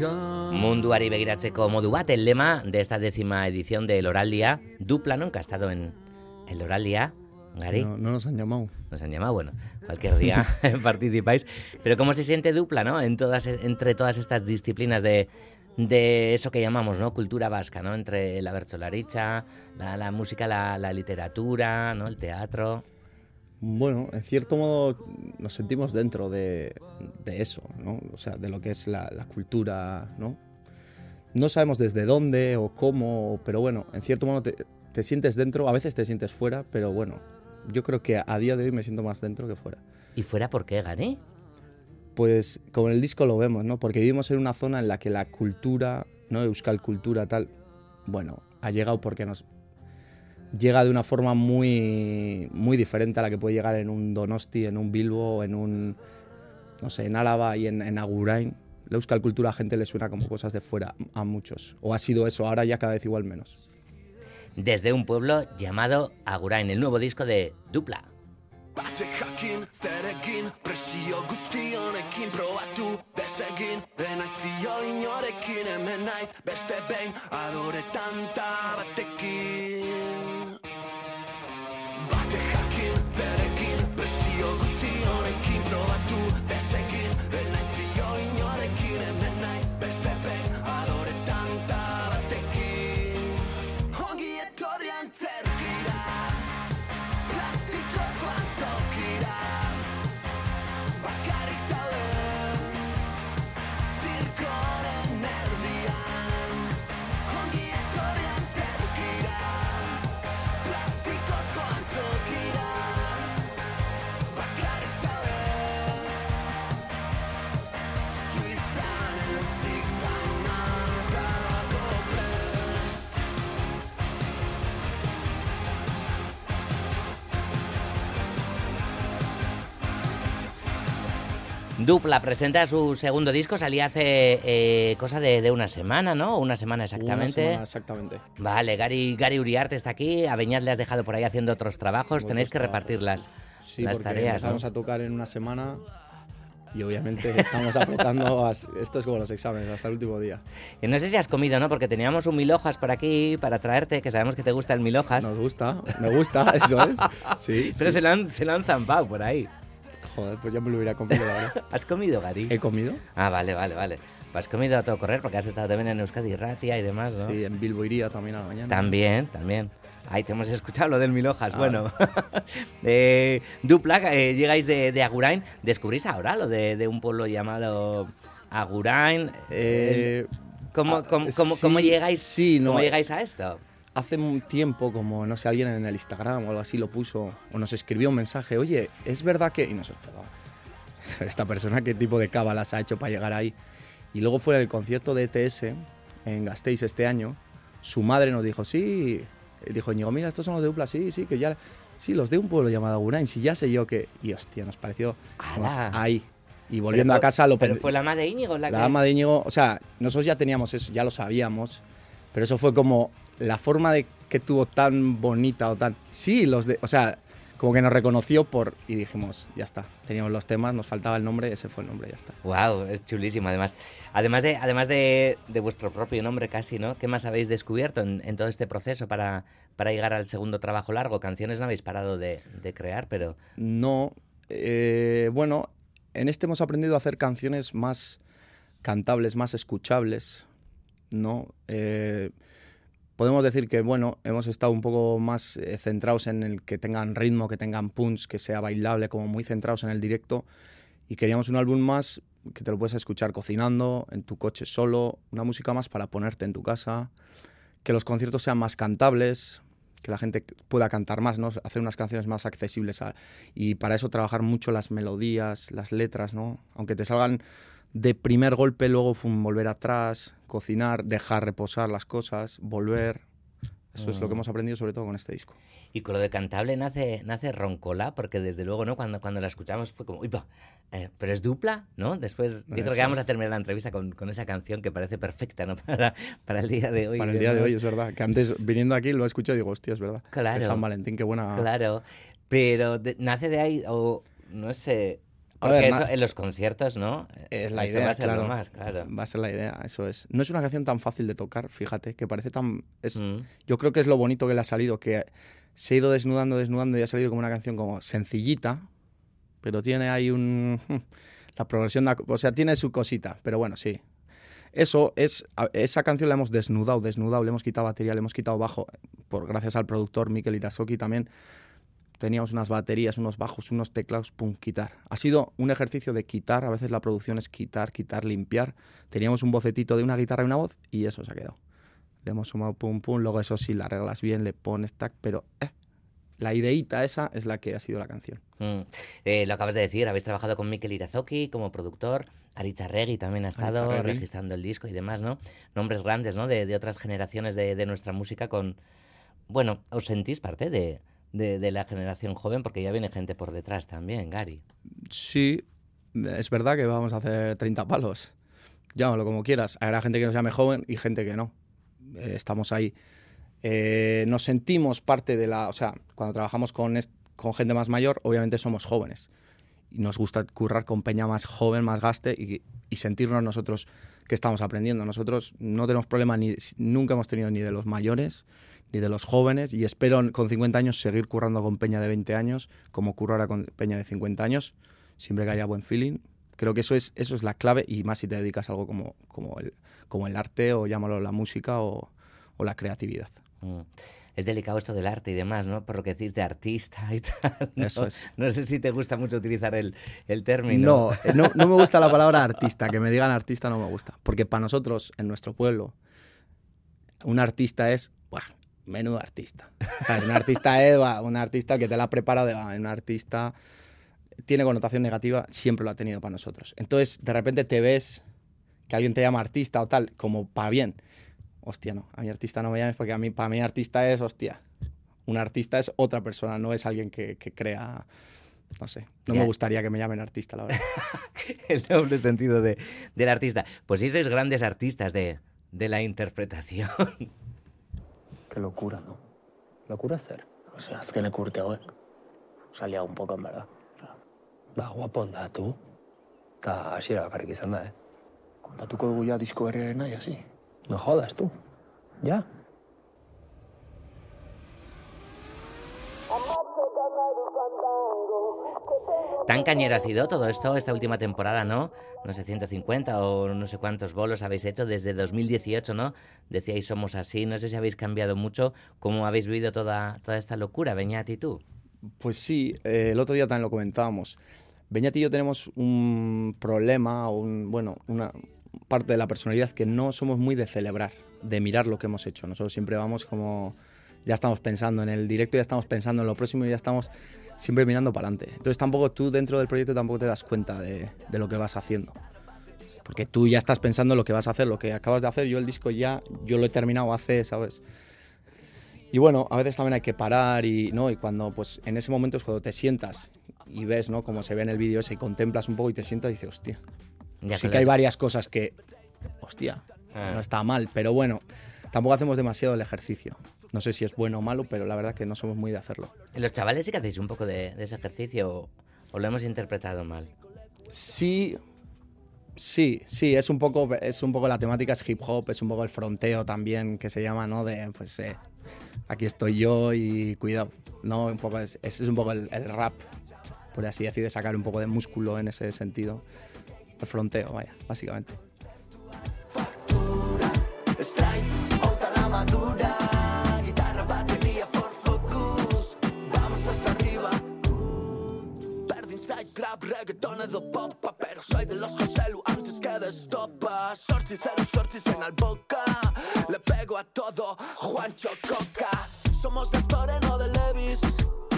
Munduari begiratzeko modu bat, el lema de esta décima edición del Oraldia, dupla, ¿no? Encastado en el Oraldia. Gary. No, no nos han llamado. Nos han llamado, bueno, cualquier día participáis. Pero ¿cómo se siente dupla, no? En todas, entre todas estas disciplinas de, de eso que llamamos, ¿no? Cultura vasca, ¿no? Entre la bercholaricha, la, la música, la, la literatura, ¿no? El teatro. Bueno, en cierto modo nos sentimos dentro de, de eso, ¿no? O sea, de lo que es la, la, cultura, ¿no? No sabemos desde dónde o cómo, pero bueno, en cierto modo te, te, sientes dentro, a veces te sientes fuera, pero bueno, yo creo que a día de hoy me siento más dentro que fuera. ¿Y fuera por qué, Gané? Pues como en el disco lo vemos, ¿no? Porque vivimos en una zona en la que la cultura, ¿no? Euskal cultura tal, bueno, ha llegado porque nos llega de una forma muy, muy diferente a la que puede llegar en un Donosti, en un Bilbo, en un, no sé, en Álava y en, en Agurain. La Euskal Cultura a gente le suena como cosas de fuera a muchos. O ha sido eso, ahora ya cada vez igual menos. Desde un pueblo llamado Agurain, el nuevo disco de Dupla. Dupla presenta su segundo disco, salía hace eh, cosa de, de, una semana, ¿no? Una semana exactamente. Una semana exactamente. Vale, Gary, Gary Uriarte está aquí, a Beñat le has dejado por ahí haciendo otros trabajos, tenéis que repartir las, sí, las tareas. Vamos ¿no? a tocar en una semana y obviamente estamos apretando, a, esto es como los exámenes, hasta el último día. Y no sé si has comido, ¿no? Porque teníamos un mil hojas por aquí para traerte, que sabemos que te gusta el mil hojas. Nos gusta, me gusta, eso es. Sí, Pero sí. Se, lo han, se lo han zampado por ahí. Joder, pues ya me lo hubiera comido. ¿Has comido, Gary? ¿He comido? Ah, vale, vale, vale. Has comido a todo correr porque has estado también en Euskadi Ratia y demás, ¿no? Sí, en Bilbo iría también a la mañana. También, también. Ahí te hemos escuchado lo del mil hojas. Ah. Bueno, eh, dupla, eh, llegáis de, de, Agurain. ¿Descubrís ahora lo de, de un pueblo llamado Agurain? Eh, ¿Cómo, ah, cómo, cómo, sí, cómo llegáis, sí, no, ¿Cómo llegáis a esto? Hace un tiempo, como no sé, alguien en el Instagram o algo así lo puso, o nos escribió un mensaje, oye, ¿es verdad que...? Y nosotros, esta persona, ¿qué tipo de cábalas ha hecho para llegar ahí? Y luego fue el concierto de ETS en Gasteiz este año, su madre nos dijo, sí, y dijo Ñigo, mira, estos son los de Upla, sí, sí, que ya... Sí, los de un pueblo llamado Agurain, sí, ya sé yo que... Y hostia, nos pareció vamos, ahí. Y volviendo fue, a casa lo Pero fue la madre de Íñigo la, la que... ama de Íñigo, o sea, nosotros ya teníamos eso, ya lo sabíamos, pero eso fue como la forma de que tuvo tan bonita o tan... Sí, los de... O sea, como que nos reconoció por... Y dijimos, ya está, teníamos los temas, nos faltaba el nombre, ese fue el nombre, ya está. Wow, es chulísimo además. Además de, además de, de vuestro propio nombre casi, ¿no? ¿Qué más habéis descubierto en, en todo este proceso para, para, llegar al segundo trabajo largo? Canciones no habéis parado de, de crear, pero... No, eh, bueno, en este hemos aprendido a hacer canciones más cantables, más escuchables, ¿no? Eh, podemos decir que, bueno, hemos estado un poco más eh, centrados en el que tengan ritmo, que tengan punch, que sea bailable, como muy centrados en el directo. Y queríamos un álbum más que te lo puedes escuchar cocinando, en tu coche solo, una música más para ponerte en tu casa, que los conciertos sean más cantables, que la gente pueda cantar más, ¿no? Hacer unas canciones más accesibles a, y para eso trabajar mucho las melodías, las letras, ¿no? Aunque te salgan de primer golpe, luego volver atrás, cocinar, dejar reposar las cosas, volver. Eso mm. es lo que hemos aprendido sobre todo con este disco. Y con lo de cantable nace, nace Roncola, porque desde luego, ¿no? Cuando, cuando la escuchamos fue como, uy, eh, pero es dupla, ¿no? Después, yo creo que vamos a terminar la entrevista con, con, esa canción que parece perfecta, ¿no? Para, para el día de hoy. Para el día de hoy, es verdad. Que antes, viniendo aquí, lo he escuchado y digo, hostia, es verdad. Claro. Es San Valentín, qué buena. Claro. Pero de, nace de ahí, o no sé, A Porque ver, eso na- en los conciertos, ¿no? Es la Eso idea, va a ser lo claro. más, claro. Va a ser la idea, eso es. No es una canción tan fácil de tocar, fíjate, que parece tan... Es, Mm. Yo creo que es lo bonito que le ha salido, que se ha ido desnudando, desnudando y ha salido como una canción como sencillita, pero tiene ahí un... La progresión, da- o sea, tiene su cosita, pero bueno, sí. Eso es, esa canción la hemos desnudado, desnudado, le hemos quitado batería, le hemos quitado bajo, por gracias al productor Mikel Irasoki también. Teníamos unas baterías, unos bajos, unos teclados, pum, quitar. Ha sido un ejercicio de quitar, a veces la producción es quitar, quitar, limpiar. Teníamos un bocetito de una guitarra y una voz y eso se ha quedado. Le hemos sumado pum, pum, luego eso sí, la arreglas bien, le pones tac, pero eh, la ideita esa es la que ha sido la canción. Mm. Eh, lo acabas de decir, habéis trabajado con Mikel Irazoki como productor, Aritz Arregui también ha estado registrando el disco y demás, ¿no? Nombres grandes, ¿no? De, de otras generaciones de, de nuestra música con... Bueno, ¿os sentís parte de, de- la generación joven? Porque ya viene gente por detrás también, Gary. Sí, es verdad que vamos a hacer 30 palos. Llámalo como quieras. Habrá gente que nos llame joven y gente que no. Eh, estamos ahí. Eh, nos sentimos parte de la... O sea, cuando trabajamos con, con gente más mayor, obviamente somos jóvenes. Y nos gusta currar con peña más joven, más gaste y, y sentirnos nosotros que estamos aprendiendo. Nosotros no tenemos problema, ni, nunca hemos tenido ni de los mayores ni de los jóvenes y espero con 50 años seguir currando con peña de 20 años como curro ahora con peña de 50 años siempre que haya buen feeling. Creo que eso es, eso es la clave y más si te dedicas a algo como, como, el, como el arte o llámalo la música o, o la creatividad. Mm. Es delicado esto del arte y demás, ¿no? Por lo que decís de artista y tal. ¿no? Eso es. No sé si te gusta mucho utilizar el, el término. No, eh, no, no me gusta la palabra artista, que me digan artista no me gusta. Porque para nosotros, en nuestro pueblo, un artista es. Menudo artista. ¿Sabes? Un artista es buah, un artista que te la ha preparado, de, "Ah, un artista tiene connotación negativa, siempre lo ha tenido para nosotros. Entonces, de repente te ves que alguien te llama artista o tal, como para bien. Hostia, no, a mi artista no me llames porque a mí, para mí artista es, hostia, un artista es otra persona, no es alguien que, que crea, no sé, no Ya. me gustaría que me llamen artista, la verdad. el doble sentido de, del artista. Pues sí sois grandes artistas de, de la interpretación. Qué locura, ¿no? Locura hacer. O sea, azken ekurte hauek. Salía un poco, en verdad. Ba, guapo da, tu. Ta hasiera bakarrik izan da, eh? Kontatuko dugu ja disko berriaren nahi, hasi. No jodas, tu. Ja? Tan cañero ha sido todo esto esta última temporada, ¿no? No sé, 150 o no sé cuántos bolos habéis hecho desde 2018, ¿no? Decíais somos así, no sé si habéis cambiado mucho, cómo habéis vivido toda, toda esta locura, Beñat y tú. Pues sí, eh, el otro día también lo comentábamos. Beñat y yo tenemos un problema, o un, bueno, una parte de la personalidad que no somos muy de celebrar, de mirar lo que hemos hecho. Nosotros siempre vamos como, ya estamos pensando en el directo, ya estamos pensando en lo próximo y ya estamos siempre mirando para adelante. Entonces tampoco tú dentro del proyecto tampoco te das cuenta de, de lo que vas haciendo. Porque tú ya estás pensando en lo que vas a hacer, lo que acabas de hacer. Yo el disco ya, yo lo he terminado hace, ¿sabes? Y bueno, a veces también hay que parar y, ¿no? y cuando, pues en ese momento es cuando te sientas y ves, ¿no? Como se ve en el vídeo ese y contemplas un poco y te sientas y dices, hostia. Ya sí que hay varias cosas que, hostia, Ah. no está mal, pero bueno, tampoco hacemos demasiado el ejercicio. No sé si es bueno o malo, pero la verdad que no somos muy de hacerlo. Los chavales sí que hacéis un poco de, de ese ejercicio o, o lo hemos interpretado mal. Sí, sí, sí, es un poco, es un poco la temática es hip hop, es un poco el fronteo también que se llama, ¿no? De, pues, eh, aquí estoy yo y cuidado, ¿no? Un poco es, ese es un poco el, el rap, por así decir, de sacar un poco de músculo en ese sentido. El fronteo, vaya, básicamente. Guitarra, batería, for focus. Vamos hasta arriba. Perdí inside, crap, reggaeton edo popa Pero soy de los Joselu antes que de estopa. Sortzi, cero, sortzi, en al boca. Le pego a todo, Juancho Coca. Somos de Storeno de Levis.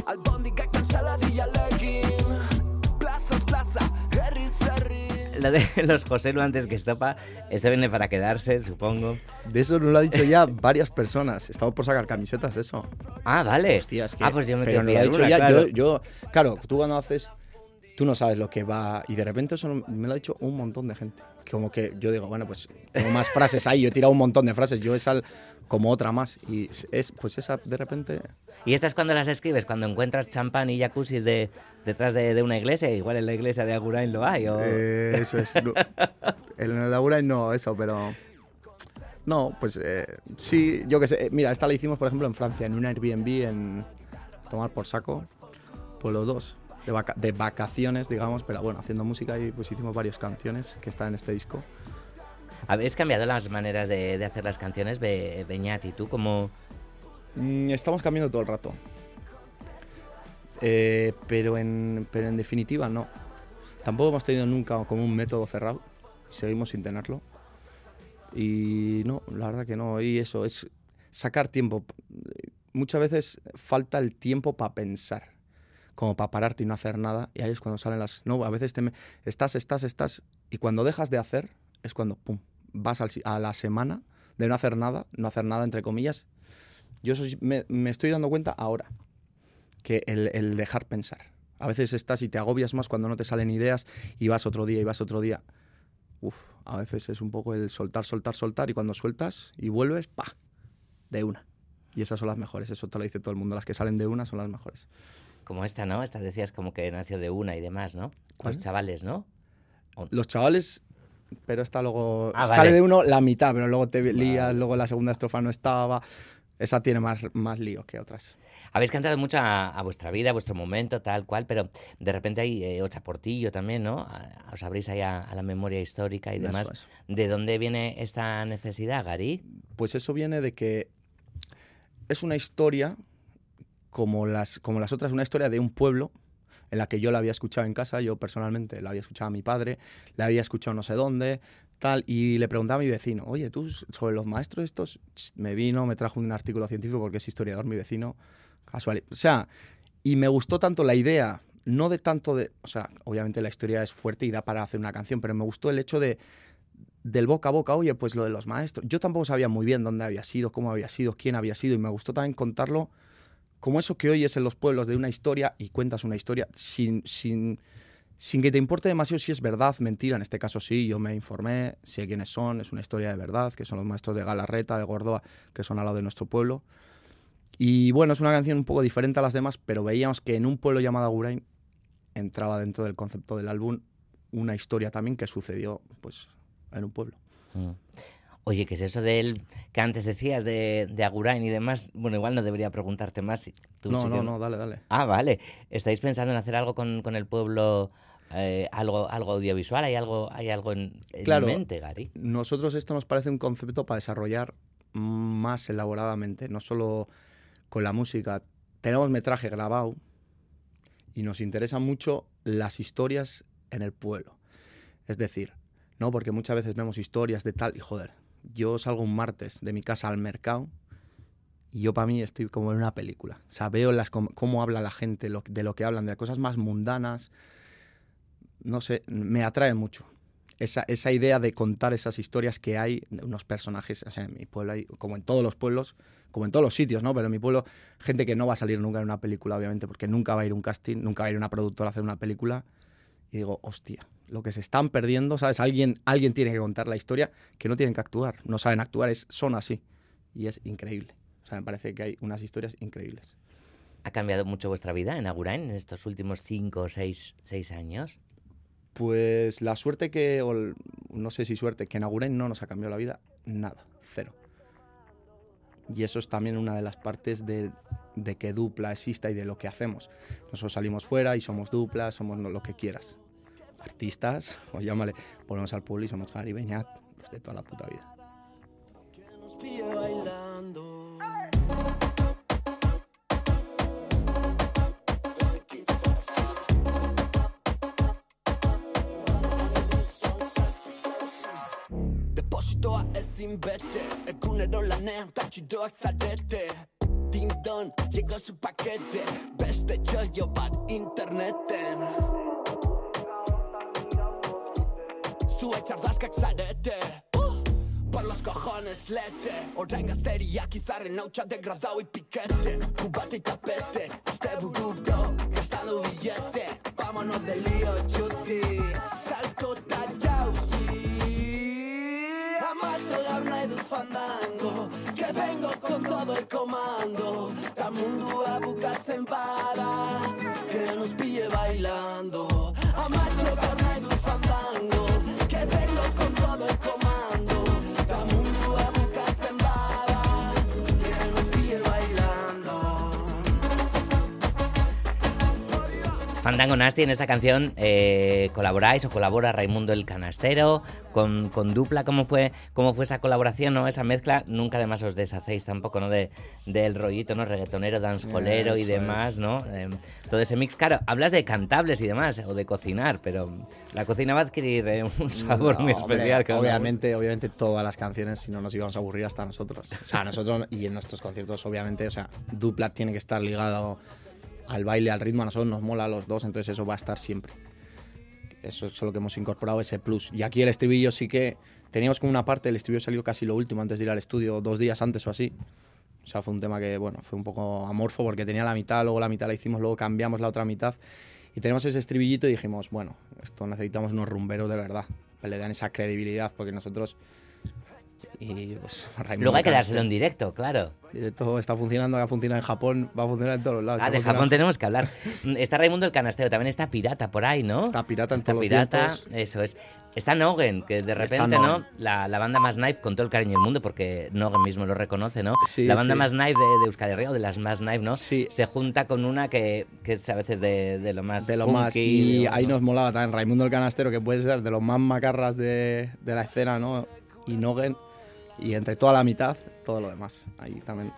Albóndiga, canceladilla, legging Lo de los José antes que estopa, esto viene para quedarse, supongo. De eso nos lo ha dicho ya varias personas. Estamos por sacar camisetas eso. Ah, vale. Hostia, es que- ah, pues yo me pero lo ha dicho ya. claro. Yo, yo, claro, tú cuando haces tú no sabes lo que va. Y de repente eso me lo ha dicho un montón de gente. Como que yo digo, bueno, pues tengo más frases ahí, yo he tirado un montón de frases, yo esa como otra más. Y es, pues esa de repente. ¿Y estas cuando las escribes? Cuando encuentras champán y jacuzzi de, detrás de, de, una iglesia, igual en la iglesia de Agurain lo hay. ¿o? Eh, eso es. No, en el de Agurain no, eso, pero. No, pues eh, sí, yo qué sé. Mira, esta la hicimos, por ejemplo, en Francia, en un Airbnb, en tomar por saco, por los dos de, vaca de, vacaciones, digamos, pero bueno, haciendo música y pues hicimos varias canciones que están en este disco. ¿Habéis cambiado las maneras de, de hacer las canciones, Be Beñat? ¿Y tú cómo...? Mm, estamos cambiando todo el rato. Eh, pero, en, pero en definitiva no. Tampoco hemos tenido nunca como un método cerrado. Seguimos sin tenerlo. Y no, la verdad que no. Y eso, es sacar tiempo. Muchas veces falta el tiempo para pensar como para pararte y no hacer nada. Y ahí es cuando salen las... No, a veces te estás, estás, estás. Y cuando dejas de hacer, es cuando, pum, vas a la semana de no hacer nada, no hacer nada entre comillas. Yo me, me, estoy dando cuenta ahora, que el, el, dejar pensar. A veces estás y te agobias más cuando no te salen ideas y vas otro día y vas otro día. Uf, a veces es un poco el soltar, soltar, soltar y cuando sueltas y vuelves, pa, de una. Y esas son las mejores, eso te lo dice todo el mundo. Las que salen de una son las mejores como esta, ¿no? Esta decías como que nació de una y demás, ¿no? ¿Cuál? Los chavales, ¿no? Los chavales, pero esta luego ah, vale. sale de uno la mitad, pero luego te lías, vale. luego la segunda estrofa no estaba. Esa tiene más, más lío que otras. Habéis cantado mucho a, a, vuestra vida, a vuestro momento, tal cual, pero de repente hay eh, Ocha Portillo también, ¿no? Os abrís ahí a, a la memoria histórica y demás. ¿De dónde viene esta necesidad, Gary? Pues eso viene de que es una historia como las, como las otras, una historia de un pueblo en la que yo la había escuchado en casa, yo personalmente la había escuchado a mi padre, la había escuchado no sé dónde, tal, y le preguntaba a mi vecino, oye, tú sobre los maestros estos, me vino, me trajo un artículo científico porque es historiador mi vecino, casual. O sea, y me gustó tanto la idea, no de tanto de, o sea, obviamente la historia es fuerte y da para hacer una canción, pero me gustó el hecho de del boca a boca, oye, pues lo de los maestros. Yo tampoco sabía muy bien dónde había sido, cómo había sido, quién había sido, y me gustó también contarlo como eso que oyes en los pueblos de una historia y cuentas una historia sin, sin, sin que te importe demasiado si es verdad, mentira. En este caso sí, yo me informé, sé quiénes son, es una historia de verdad, que son los maestros de Galarreta, de Gordoa, que son al lado de nuestro pueblo. Y bueno, es una canción un poco diferente a las demás, pero veíamos que en un pueblo llamado Agurain entraba dentro del concepto del álbum una historia también que sucedió pues en un pueblo. Mm. Oye, ¿qué es eso de él que antes decías de, de Agurain y demás? Bueno, igual no debería preguntarte más. Tú no, no, que... no, dale, dale. Ah, vale. ¿Estáis pensando en hacer algo con, con el pueblo, eh, algo, algo audiovisual? ¿Hay algo, hay algo en, en claro, mente, Gary? Nosotros esto nos parece un concepto para desarrollar más elaboradamente, no solo con la música. Tenemos metraje grabado y nos interesan mucho las historias en el pueblo. Es decir, ¿no? Porque muchas veces vemos historias de tal y joder, yo salgo un martes de mi casa al mercado y yo para mí estoy como en una película. O veo las, cómo, habla la gente, de lo que hablan, de las cosas más mundanas. No sé, me atrae mucho. Esa, esa idea de contar esas historias que hay unos personajes, en mi pueblo como en todos los pueblos, como en todos los sitios, ¿no? Pero en mi pueblo, gente que no va a salir nunca en una película, obviamente, porque nunca va a ir un casting, nunca va a ir una productora a hacer una película. Y digo, hostia, lo que se están perdiendo, ¿sabes? Alguien, alguien tiene que contar la historia que no tienen que actuar, no saben actuar, es, son así. Y es increíble. O sea, me parece que hay unas historias increíbles. ¿Ha cambiado mucho vuestra vida en Agurain en estos últimos cinco o seis, seis años? Pues la suerte que, o no sé si suerte, que en Agurain no nos ha cambiado la vida, nada, cero. Y eso es también una de las partes de, de que dupla exista y de lo que hacemos. Nosotros salimos fuera y somos dupla, somos lo que quieras artistas, o llámale, ponemos al y somos Gary Beñat, los de toda la puta vida. Depositoa ezin bete Egunero lanean tatxidoak zarete Ding-don, llegó su paquete Beste txoio bat interneten Zarete uh, Por los cojones Joan eslete Orain gazteriak izarren hautsa degradau ipikete Kubate y tapete Este burudo Gastando billete. Vámonos de lío, chuti. Salto ta jauzi Amacho nahi dut fandango Que vengo con todo el comando. Ta mundua bukatzen bada Que nos pille bailando Fandango Nasty, en esta canción eh, colaboráis o colabora Raimundo el Canastero con, con Dupla. ¿Cómo fue, ¿Cómo fue esa colaboración, no? esa mezcla? Nunca además os deshacéis tampoco ¿no? de, del rollito ¿no? reggaetonero, dancehallero y demás, es. ¿no? Eh, todo ese mix. Claro, hablas de cantables y demás, o de cocinar, pero la cocina va a adquirir eh, un sabor No, muy hombre, especial. una. obviamente, obviamente todas las canciones, si no nos íbamos a aburrir hasta nosotros. O sea, nosotros y en nuestros conciertos, obviamente, o sea, Dupla tiene que estar ligado al baile, al ritmo, a nosotros nos mola a los dos, entonces eso va a estar siempre. Eso es lo que hemos incorporado, ese plus. Y aquí el estribillo sí que teníamos como una parte, el estribillo salió casi lo último antes de ir al estudio, dos días antes o así. O sea, fue un tema que, bueno, fue un poco amorfo porque tenía la mitad, luego la mitad la hicimos, luego cambiamos la otra mitad. Y tenemos ese estribillito y dijimos, bueno, esto necesitamos unos rumberos de verdad, le dan esa credibilidad, porque nosotros... Y pues Luego hay que dárselo en directo, claro. Todo está funcionando, ha funcionado en Japón, va a funcionar en todos los lados. Ah, de funcionado- Japón tenemos que hablar. Mm, Está Raimundo el Canastero, también está Pirata por ahí, ¿no? Está Pirata en Está todos los Pirata, vientos. eso es. Está Nogen, que de repente. ¿no? La, la banda más knife, con todo el cariño del mundo, porque Nogen mismo lo reconoce, ¿no? Sí, la banda sí. más knife de, de Euskal Herria, o de las más knife, ¿no? Sí. Se junta con una que, que es a veces de, de lo más de lo más. funky, Y de- ahí ¿no? nos molaba también Raimundo el Canastero, que puede ser de los más macarras de, de la escena, ¿no? Y Nogen. Y entre toda la mitad, todo lo demás. Ahí también.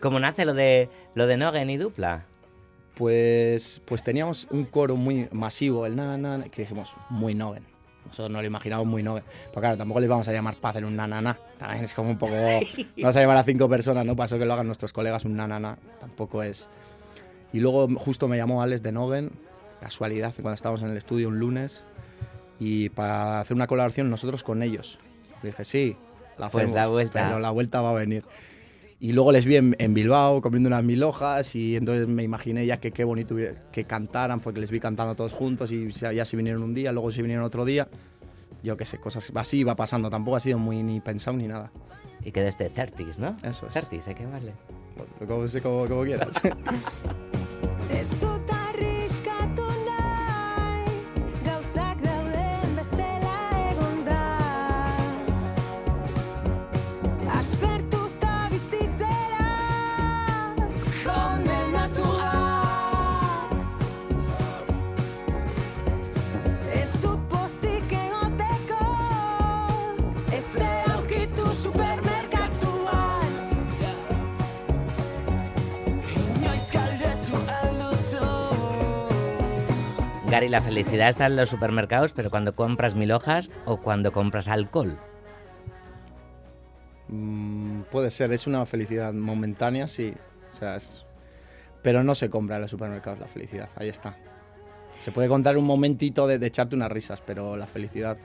¿Cómo nace lo de, lo de Nogen y Dupla? Pues, pues teníamos un coro muy masivo, el na, na, na, que dijimos, muy Nogen. Nosotros no lo imaginamos muy Nogen. Pero claro, tampoco les vamos a llamar para hacer un na, na, na. También es como un poco... Vamos a llamar a cinco personas, ¿no? Para eso que lo hagan nuestros colegas un na, na, na. Tampoco es... Y luego justo me llamó Alex de Nogen, casualidad, cuando estábamos en el estudio un lunes, y para hacer una colaboración nosotros con ellos. Le dije, sí, la Pues hacemos, la vuelta. Pero la vuelta va a venir. Y luego les vi en, en Bilbao comiendo unas mil hojas y entonces me imaginé ya que qué bonito que cantaran porque les vi cantando todos juntos y ya se vinieron un día, luego se vinieron otro día. Yo qué sé, cosas así va pasando. Tampoco ha sido muy ni pensado ni nada. Y que de este Certis, ¿no? Eso es. Certis, hay que llamarle. Como, como, como quieras. Gary, la felicidad está en los supermercados, pero cuando compras mil hojas o cuando compras alcohol. Mm, puede ser, es una felicidad momentánea, sí. O sea, es- Pero no se compra en los supermercados la felicidad, ahí está. Se puede contar un momentito de, de echarte unas risas, pero la felicidad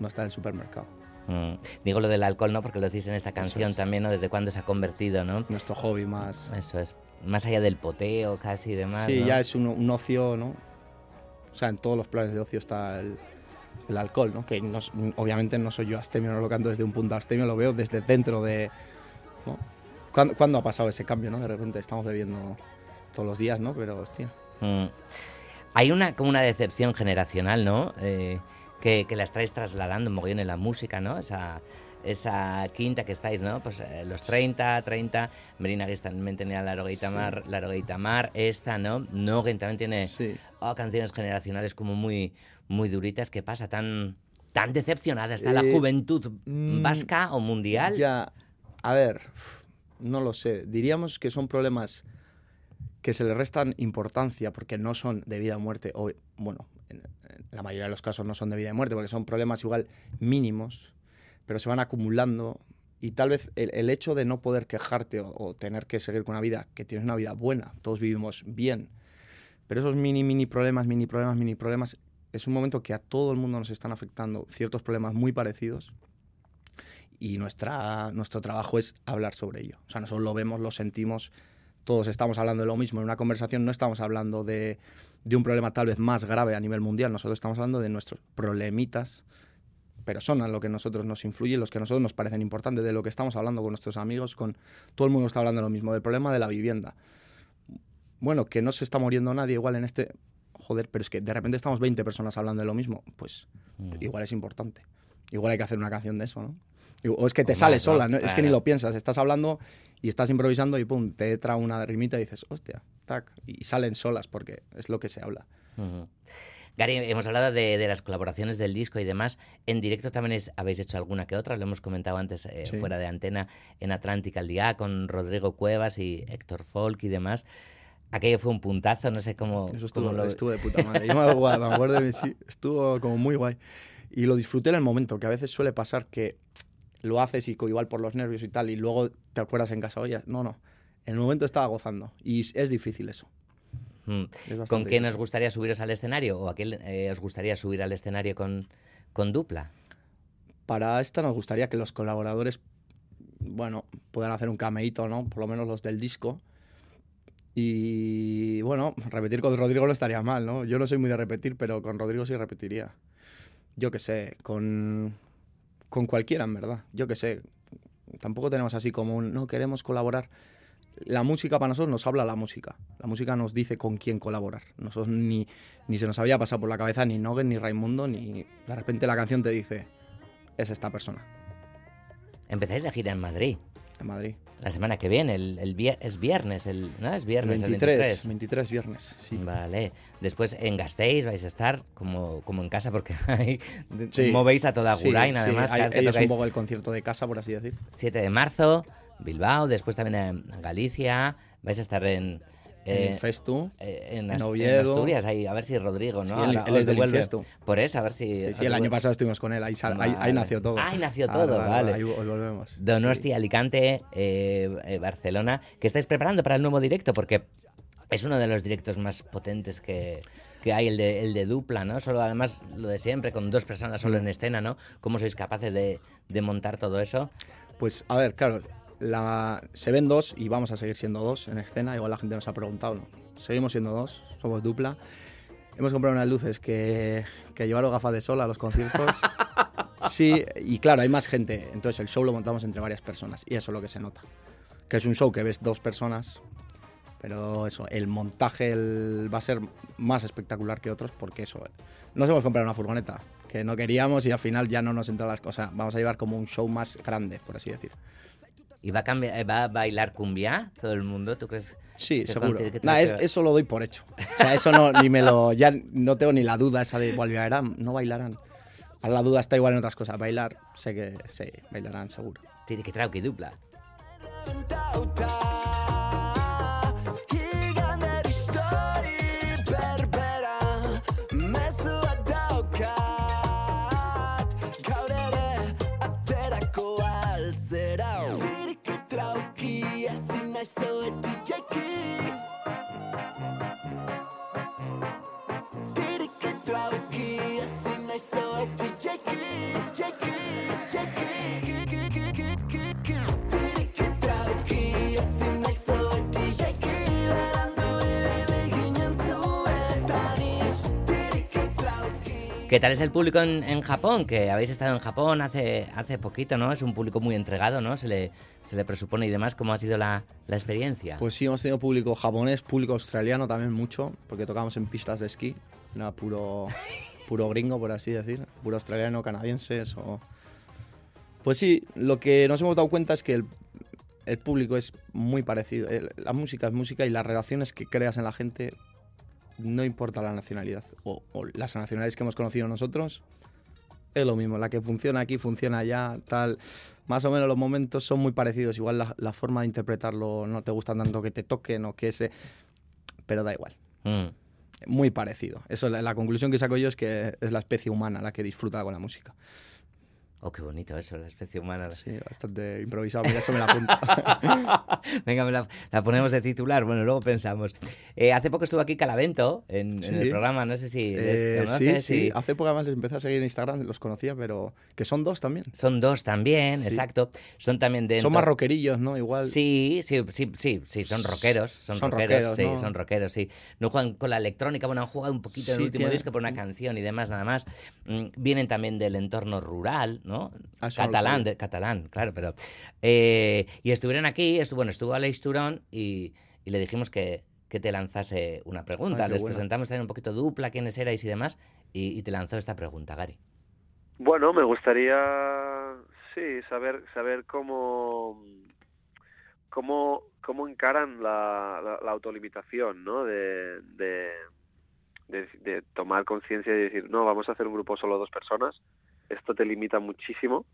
no está en el supermercado. Mm, Digo lo del alcohol, ¿no? Porque lo decís en esta canción es. también, ¿no? Desde cuándo se ha convertido, ¿no? Nuestro hobby más... Eso es. Más allá del poteo casi y demás. Sí, ¿no? ya es un, un ocio, ¿no? O sea, en todos los planes de ocio está el, alcohol, ¿no? Que obviamente no soy yo astemio, no lo canto desde un punto astemio, lo veo desde dentro de... ¿no? ¿Cuándo, ha pasado ese cambio, no? De repente estamos bebiendo todos los días, ¿no? Pero, hostia. Mm. Hay una como una decepción generacional, ¿no? Eh, que, la estáis trasladando un mogollón en la música, ¿no? Esa, esa quinta que estáis, ¿no? Pues eh, los 30, 30, Merina Guis también tenía la Rogueita Sí. Mar, la Rogueita Mar, esta, ¿no? Nogen también tiene Sí. oh, canciones generacionales como muy, muy duritas. ¿Qué pasa? ¿Tan, tan decepcionada está la Eh, juventud mm, vasca o mundial? Ya, a ver, no lo sé. Diríamos que son problemas que se le restan importancia porque no son de vida o muerte, o bueno, en, en la mayoría de los casos no son de vida y muerte porque son problemas igual mínimos, pero se van acumulando y tal vez el, el hecho de no poder quejarte o, tener que seguir con una vida, que tienes una vida buena, todos vivimos bien, pero esos mini, mini problemas, mini problemas, mini problemas, es un momento que a todo el mundo nos están afectando ciertos problemas muy parecidos y nuestra, nuestro trabajo es hablar sobre ello. O sea, nosotros lo vemos, lo sentimos, todos estamos hablando de lo mismo. En una conversación no estamos hablando de, de un problema tal vez más grave a nivel mundial, nosotros estamos hablando de nuestros problemitas, pero son a lo que a nosotros nos influye, los que a nosotros nos parecen importantes, de lo que estamos hablando con nuestros amigos, con todo el mundo está hablando de lo mismo, del problema de la vivienda. Bueno, que no se está muriendo nadie igual en este... Joder, pero es que de repente estamos 20 personas hablando de lo mismo, pues igual es importante. Igual hay que hacer una canción de eso, ¿no? O es que te O sale sola, ¿no? es que ni lo piensas, estás hablando y estás improvisando y pum, te entra una rimita y dices, hostia, tac, y salen solas porque es lo que se habla. Gary, hemos hablado de, de las colaboraciones del disco y demás. En directo también es- habéis hecho alguna que otra, lo hemos comentado antes eh, Sí. fuera de antena, en Atlántica al día, con Rodrigo Cuevas y Héctor Folk y demás. Aquello fue un puntazo, no sé cómo, Eso cómo estuvo, lo estuvo de puta madre. Yo me acuerdo, de mí, sí, estuvo como muy guay. Y lo disfruté en el momento, que a veces suele pasar que lo haces y igual por los nervios y tal, y luego te acuerdas en casa, oye, no, no, en el momento estaba gozando. Y es difícil eso. Mm. Es ¿Con quién os gustaría subiros al escenario? ¿O a quién eh, os gustaría subir al escenario con, con dupla? Para esta nos gustaría que los colaboradores, bueno, puedan hacer un cameíto, ¿no? Por lo menos los del disco. Y bueno, repetir con Rodrigo no estaría mal, ¿no? Yo no soy muy de repetir, pero con Rodrigo sí repetiría. Yo qué sé, con, con cualquiera, en verdad. Yo qué sé. Tampoco tenemos así como un, no queremos colaborar. La música para nosotros nos habla la música. La música nos dice con quién colaborar. Nosotros ni, ni se nos había pasado por la cabeza ni Nogen, ni Raimundo, ni de repente la canción te dice, es esta persona, Empezáis la gira en Madrid. en Madrid. La semana que viene, el, el vier- es viernes, el, ¿no? Es viernes, 23, el 23. 23 viernes, sí. Vale. Después en Gasteiz vais a estar como, como en casa porque ahí Sí. movéis a toda Sí, Gurain, sí, además. es un poco el concierto de casa, por así decir. 7 de marzo, Bilbao, después también en Galicia. Vais a estar en... eh, en el Festu. eh, en, en Ast- en Oviedo. Asturias, ahí, a ver si Rodrigo, ¿no? Sí, él- él es del. Infiesto. Por eso, a ver si... Sí, sí, el año pasado estuvimos con él, ahí, sal- ahí, ahí Vale. nació todo. Ahí nació Ah, todo, vale. Ahí os volvemos. Donosti, Sí. Alicante, eh, eh, Barcelona. ¿Qué estáis preparando para el nuevo directo? Porque es uno de los directos más potentes que, que hay, el de, el de dupla, ¿no? Solo además lo de siempre, con dos personas solo Mm. en escena, ¿no? ¿Cómo sois capaces de, de montar todo eso? Pues a ver, claro, la, se ven dos y vamos a seguir siendo dos en escena. Igual la gente nos ha preguntado, ¿no? Seguimos siendo dos, somos dupla. Hemos comprado unas luces que, que llevaron gafas de sol a los conciertos. Sí, y claro, hay más gente. Entonces el show lo montamos entre varias personas y eso es lo que se nota. Que es un show que ves dos personas, pero eso, el montaje el- va a ser más espectacular que otros porque eso, nos hemos comprado una furgoneta que no queríamos y al final ya no nos entra las cosas. Vamos a llevar como un show más grande, por así decir. ¿Y va a, cambiar, eh, va a bailar cumbia todo el mundo? ¿Tú crees? Sí, que seguro. Nah, va a es- eso lo doy por hecho. O sea, eso no, ni me lo. Ya no tengo ni la duda esa de bailarán, no bailarán. Ahora la duda está igual en otras cosas. Bailar, sé que sí, bailarán seguro. Tiene que traer que dupla. ¿Qué tal es el público en, en Japón? Que habéis estado en Japón hace, hace poquito, ¿no? Es un público muy entregado, ¿no? Se le, se le presupone y demás. ¿Cómo ha sido la, la experiencia? Pues sí, hemos tenido público japonés, público australiano también mucho, porque tocamos en pistas de esquí. Era puro, puro gringo, por así decir. Puro australiano, canadienses o... Pues sí, lo que nos hemos dado cuenta es que el, el público es muy parecido. El- la música es música y las relaciones que creas en la gente no importa la nacionalidad. O, o las nacionalidades que hemos conocido nosotros, es lo mismo. La que funciona aquí, funciona allá, tal. Más o menos los momentos son muy parecidos. Igual la, la forma de interpretarlo no te gusta tanto que te toquen o que ese... Pero da igual. Mm. Muy parecido. Eso, la, la conclusión que saco yo es que es la especie humana la que disfruta con la música. Oh, qué bonito eso, la especie humana. Sí, bastante improvisado, mira, eso me la apunto. Venga, me la, la ponemos de titular. Bueno, luego pensamos. Eh, hace poco estuvo aquí Calavento en, en el Sí. programa, no sé si les Eh, sí, conoces. sí, y- hace poco además les empecé a seguir en Instagram, los conocía, pero que son dos también. Son dos también, Sí. exacto. Son también de. Son más rockerillos, ¿no? Igual. Sí, sí, sí, sí, sí, son rockeros, son, Son rockeros, rockeros, sí, son rockeros, sí. No juegan con la electrónica, bueno, han jugado un poquito en el Sí, último tiene- disco por una canción y demás, nada más. Mm, Vienen también del entorno rural, ¿no? Ah, no lo catalán, de, catalán, claro, pero... eh, y estuvieron aquí, estu- bueno, estuvo Aleix Turón y, y le dijimos que, que te lanzase una pregunta. Ay, qué Les bueno. presentamos también un poquito dupla, quiénes erais y demás, y, y te lanzó esta pregunta, Gary. Bueno, me gustaría, sí, saber saber cómo cómo cómo encaran la, la, la autolimitación, ¿no? De, de, de, de tomar conciencia y decir, no, vamos a hacer un grupo solo dos personas. Esto te limita muchísimo,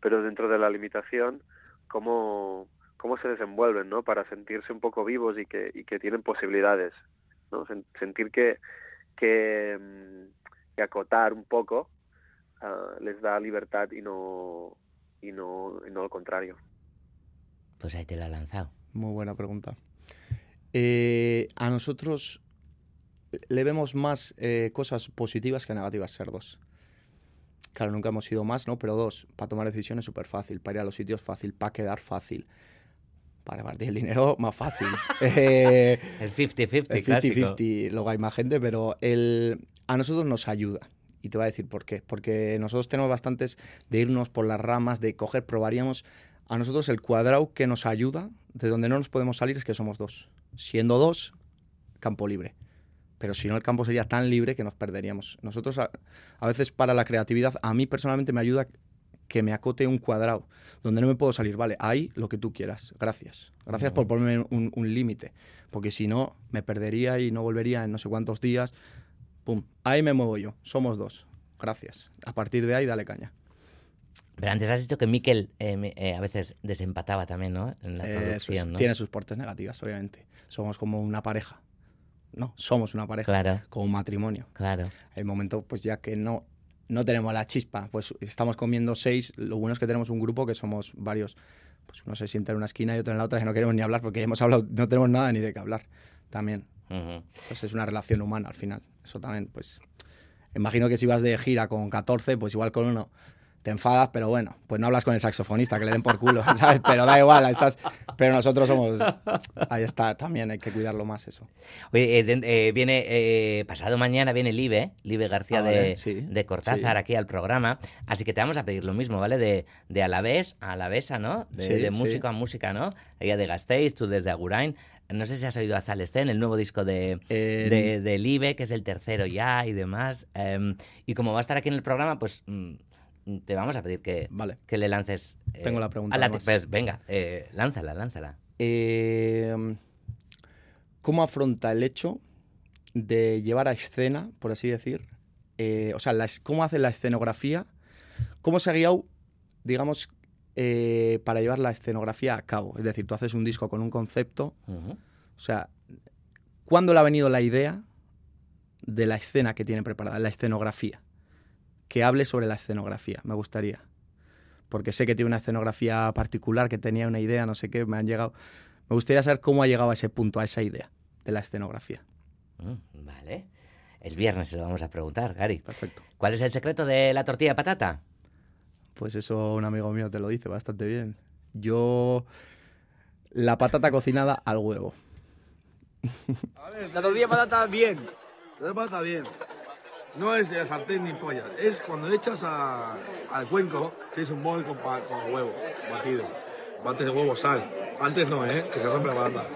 pero dentro de la limitación, cómo cómo se desenvuelven, ¿no? Para sentirse un poco vivos y que y que tienen posibilidades, ¿no? Sen- sentir que que, mm, que acotar un poco ah, les da libertad y no y no y no al contrario Pues ahí te la ha lanzado. Muy buena pregunta. Eh, a nosotros le vemos más eh, cosas positivas que negativas ser dos. Claro, nunca hemos sido más, ¿no? Pero dos, para tomar decisiones súper fácil, para ir a los sitios fácil, para quedar fácil, para repartir el dinero más fácil. Eh, El 50-50 el clásico. 50-50, luego hay más gente, pero el, a nosotros nos ayuda. Y te voy a decir por qué. Porque nosotros tenemos bastantes de irnos por las ramas, de coger, probaríamos. A nosotros el cuadrado que nos ayuda, de donde no nos podemos salir, es que somos dos. Siendo dos, campo libre. Pero si no, el campo sería tan libre que nos perderíamos. Nosotros, a, a veces para la creatividad, a mí personalmente me ayuda que me acote un cuadrado, donde no me puedo salir. Vale, ahí lo que tú quieras. Gracias. Gracias por ponerme un, un límite. Porque si no, me perdería y no volvería en no sé cuántos días. Pum, ahí me muevo yo. Somos dos. Gracias. A partir de ahí, dale caña. Pero antes has dicho que Miquel eh, eh, a veces desempataba también, ¿no? En la Eh, es. ¿no? Tiene sus partes negativas, obviamente. Somos como una pareja. No, somos una pareja. Claro, Como un matrimonio. claro. Hay momentos, pues ya que no, no tenemos la chispa, pues estamos comiendo seis. Lo bueno es que tenemos un grupo que somos varios. Pues uno se sienta en una esquina y otro en la otra y no queremos ni hablar porque hemos hablado, no tenemos nada ni de qué hablar. También. Ujú. Pues es una relación humana al final. Eso también, pues. Imagino que si vas de gira con 14, pues igual con uno te enfadas, pero bueno, pues no hablas con el saxofonista, que le den por culo, ¿sabes? Pero da igual, ahí estás. Pero nosotros somos. Ahí está, también hay que cuidarlo más eso. Oye, eh, eh, viene eh, pasado mañana viene Live, Live García Ah, de, vale, sí, de Cortázar sí. aquí al programa, así que te vamos a pedir lo mismo, ¿vale? De, de Alavés a Alavesa, ¿no? De, Sí, de música a música, ¿no? Ella de Gasteiz, tú desde Agurain. No sé si has oído a Salestén, el nuevo disco de, Eh, de, de Live, que es el tercero ya y demás. Em, y como va a estar aquí en el programa, pues mm, te vamos a pedir que, Vale. que le lances. eh, Tengo la pregunta, a la- además. pues venga, eh, lánzala, lánzala. Eh, ¿Cómo afronta el hecho de llevar a escena, por así decir? o sea, la ¿cómo hace la escenografía? ¿Cómo se ha guiado, digamos, para llevar la escenografía a cabo? Es decir, tú haces un disco con un concepto, o sea, ¿cuándo le ha venido la idea de la escena que tiene preparada, la escenografía? Que hable sobre la escenografía, me gustaría. Porque sé que tiene una escenografía particular, que tenía una idea, no sé qué, me han llegado. Me gustaría saber cómo ha llegado a ese punto, a esa idea de la escenografía. Mm, Vale. El viernes se lo vamos a preguntar, Gary. Perfecto. ¿Cuál es el secreto de la tortilla de patata? Pues eso un amigo mío te lo dice bastante bien. Yo. La patata cocinada al huevo. La tortilla de patata bien. La patata bien. No es el sartén ni pollas. Es cuando echas a- al cuenco, tienes un bol con, pa- con huevo batido. Bates de huevo, sal. Antes no, ¿eh? Que se rompe la patata.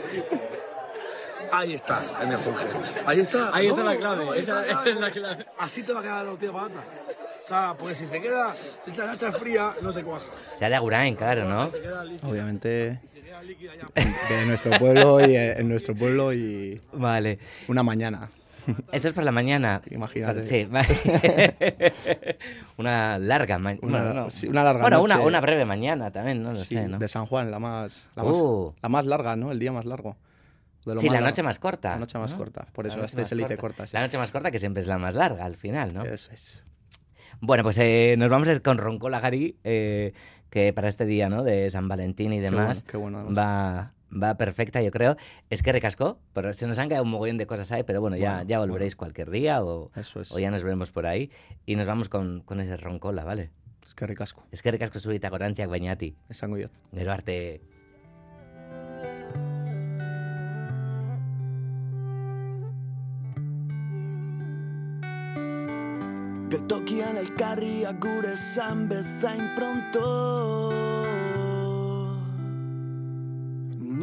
Ahí está el mejor Ahí está. Ahí está No, la clave, no, esa- está, esa es la clave. Así te va a quedar la tortilla de patata. O sea, porque si se queda, esta gacha fría, no se cuaja. Sea de Agurain, claro, ¿no? Se queda líquida. Obviamente, Se queda líquida ya. de nuestro pueblo y en nuestro pueblo y Vale. una mañana. Esto es por la mañana. Imagínate. Sí, una larga mañana. Una- sí, una larga Bueno, una, noche. una breve mañana también, no lo Sí, sé, ¿no? De San Juan, la más, la, más, Uh. la más larga, ¿no? El día más largo. Sí, la noche más corta. La noche más ¿no? corta. Por eso este le dice corta. sí. La noche más corta que siempre es la más larga al final, ¿no? Eso es. Bueno, pues eh, nos vamos a ir con Roncola Gari, eh, que para este día, ¿no? De San Valentín y demás, bueno, qué bueno, va, va perfecta, yo creo. Es que recascó, pero se nos han quedado un mogollón de cosas ahí, pero bueno, ya, Bueno, ya volveréis cualquier día o, Eso es. o ya nos veremos por ahí. Y nos vamos con, con ese Roncola, ¿vale? Es que ricasco. Es que recasco zurita gorantziak bainati. Esango diot. Gero arte... Geltokian elkarriak gure esan bezain pronto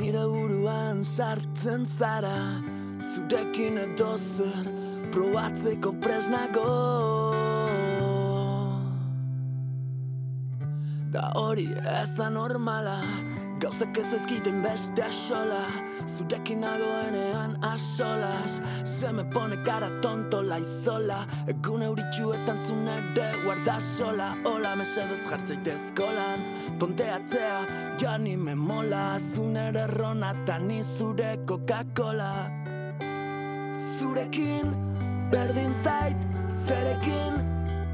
Nire buruan sartzen zara. Zurekin edo zer probatzeko presnago. Da hori ez da normala Gauzak ez ezkiten beste asola Zurekin nagoenean asolas Se me pone cara tonto laizola Egun euritxuetan zun ere guarda sola. Hola mesedez jartzeitez kolan Tonteatzea ja ni me mola. Zun ere rona eta ni zure Coca-Cola. Zurekin berdin zait zerekin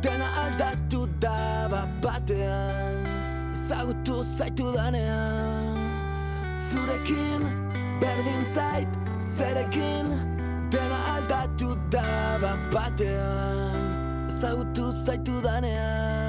Dena aldatu da bat batean Ezagutu zaitu danean. Zurekin berdin zait zerekin Dena aldatu da bat batean. Ezagutu zaitu danean